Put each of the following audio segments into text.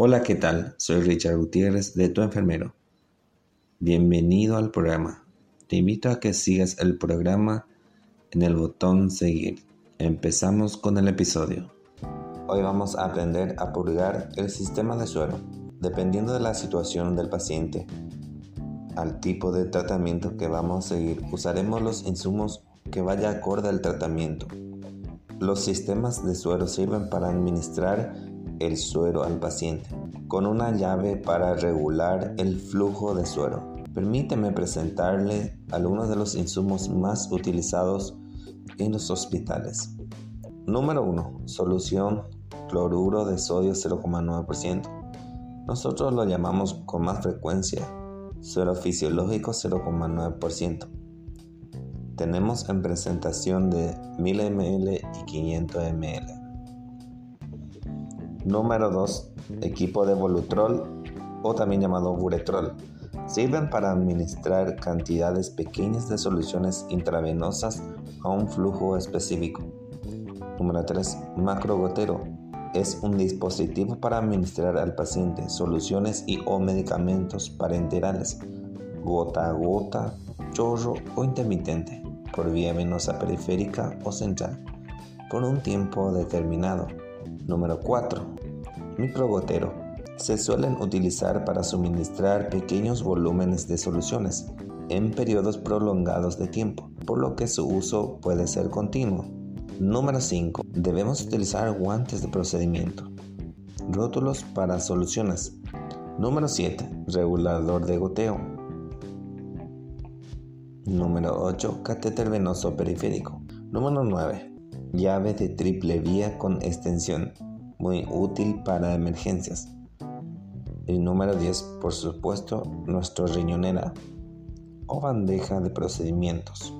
Hola, ¿qué tal? Soy Richard Gutiérrez de Tu Enfermero. Bienvenido al programa. Te invito a que sigas el programa en el botón seguir. Empezamos con el episodio. Hoy vamos a aprender a purgar el sistema de suero. Dependiendo de la situación del paciente, al tipo de tratamiento que vamos a seguir, usaremos los insumos que vaya acorde al tratamiento. Los sistemas de suero sirven para administrar el suero al paciente, con una llave para regular el flujo de suero. Permíteme presentarle algunos de los insumos más utilizados en los hospitales. Número 1. Solución cloruro de sodio 0,9%. Nosotros lo llamamos con más frecuencia suero fisiológico 0,9%. Tenemos en presentación de 1000 ml y 500 ml. Número 2. Equipo de Volutrol o también llamado Buretrol. Sirven para administrar cantidades pequeñas de soluciones intravenosas a un flujo específico. Número 3. Macrogotero. Es un dispositivo para administrar al paciente soluciones y o medicamentos parenterales, gota a gota, chorro o intermitente, por vía venosa periférica o central, por un tiempo determinado. Número 4 microgotero. Se suelen utilizar para suministrar pequeños volúmenes de soluciones en periodos prolongados de tiempo, por lo que su uso puede ser continuo. Número 5. Debemos utilizar guantes de procedimiento. Rótulos para soluciones. Número 7. Regulador de goteo. Número 8. Catéter venoso periférico. Número 9. Llave de triple vía con extensión muy útil para emergencias. El número 10, por supuesto, nuestro riñonera o bandeja de procedimientos.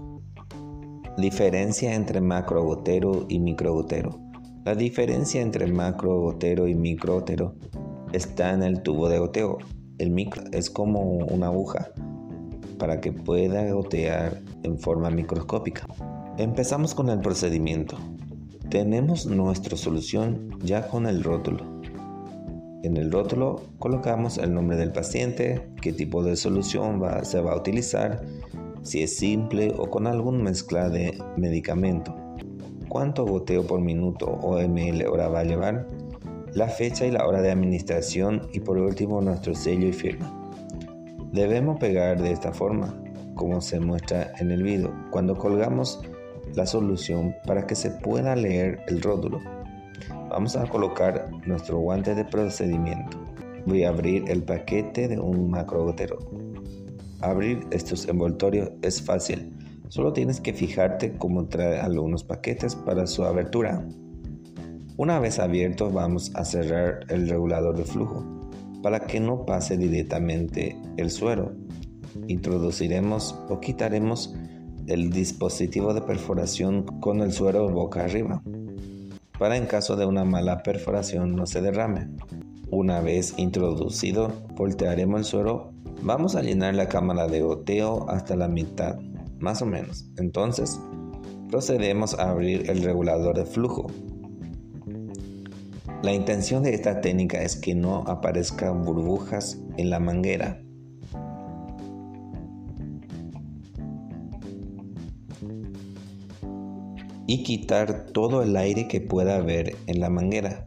Diferencia entre macrogotero y microgotero. La diferencia entre macrogotero y microgotero está en el tubo de goteo. El micro es como una aguja para que pueda gotear en forma microscópica. Empezamos con el procedimiento. Tenemos nuestra solución ya con el rótulo. En el rótulo colocamos el nombre del paciente, qué tipo de solución se va a utilizar, si es simple o con alguna mezcla de medicamento, cuánto goteo por minuto o ml hora va a llevar, la fecha y la hora de administración y por último nuestro sello y firma. Debemos pegar de esta forma, como se muestra en el video. Cuando colgamos la solución para que se pueda leer el rótulo. Vamos a colocar nuestro guante de procedimiento. Voy a abrir el paquete de un macrogotero. Abrir estos envoltorios es fácil. Solo tienes que fijarte cómo trae algunos paquetes para su abertura. Una vez abierto vamos a cerrar el regulador de flujo para que no pase directamente el suero. Introduciremos o quitaremos el dispositivo de perforación con el suero boca arriba, para en caso de una mala perforación no se derrame. Una vez introducido, voltearemos el suero. Vamos a llenar la cámara de goteo hasta la mitad, más o menos. Entonces, procedemos a abrir el regulador de flujo. La intención de esta técnica es que no aparezcan burbujas en la manguera y quitar todo el aire que pueda haber en la manguera.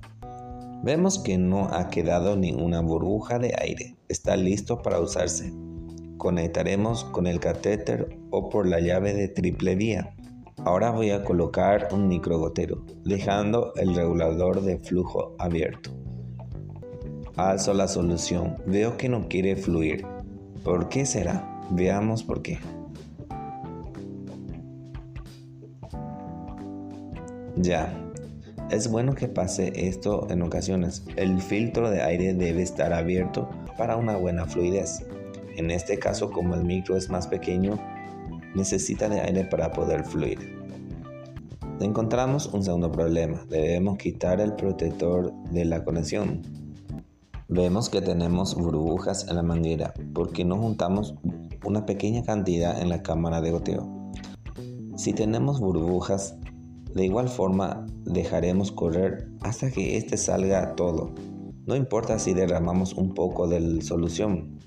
Vemos que no ha quedado ninguna burbuja de aire, está listo para usarse. Conectaremos con el catéter o por la llave de triple vía. Ahora voy a colocar un microgotero, dejando el regulador de flujo abierto. Alzo la solución, veo que no quiere fluir. ¿Por qué será? Veamos por qué. Ya, es bueno que pase esto en ocasiones. El filtro de aire debe estar abierto para una buena fluidez. En este caso, como el micro es más pequeño, necesita de aire para poder fluir. Encontramos un segundo problema. Debemos quitar el protector de la conexión. Vemos que tenemos burbujas en la manguera porque no juntamos una pequeña cantidad en la cámara de goteo. Si tenemos burbujas, de igual forma, dejaremos correr hasta que este salga todo. No importa si derramamos un poco de solución,